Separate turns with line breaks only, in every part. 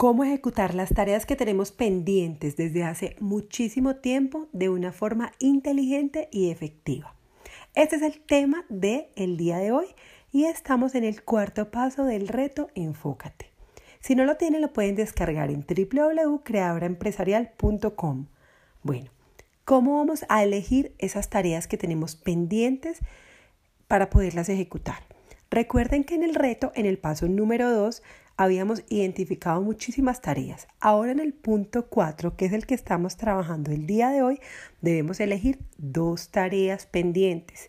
cómo ejecutar las tareas que tenemos pendientes desde hace muchísimo tiempo de una forma inteligente y efectiva. Este es el tema del el día de hoy y estamos en el cuarto paso del reto Enfócate. Si no lo tienen, lo pueden descargar en www.creadoraempresarial.com. Bueno, ¿cómo vamos a elegir esas tareas que tenemos pendientes para poderlas ejecutar? Recuerden que en el reto, en el paso número 2, habíamos identificado muchísimas tareas. Ahora en el punto 4, que es el que estamos trabajando el día de hoy, debemos elegir dos tareas pendientes.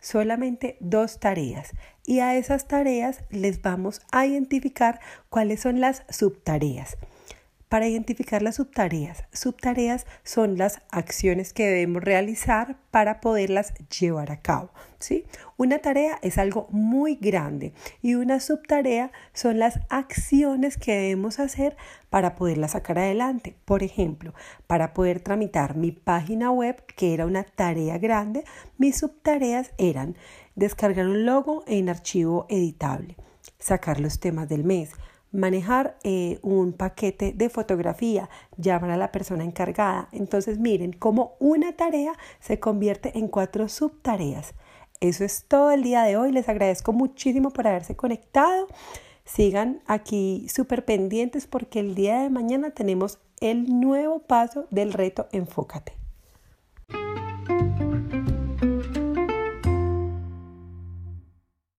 Solamente dos tareas. Y a esas tareas les vamos a identificar cuáles son las subtareas para identificar las subtareas. Subtareas son las acciones que debemos realizar para poderlas llevar a cabo. ¿sí? Una tarea es algo muy grande y una subtarea son las acciones que debemos hacer para poderla sacar adelante. Por ejemplo, para poder tramitar mi página web, que era una tarea grande, mis subtareas eran descargar un logo en archivo editable, sacar los temas del mes, manejar eh, un paquete de fotografía, llamar a la persona encargada. Entonces miren cómo una tarea se convierte en cuatro subtareas. Eso es todo el día de hoy. Les agradezco muchísimo por haberse conectado. Sigan aquí súper pendientes porque el día de mañana tenemos el nuevo paso del reto Enfócate.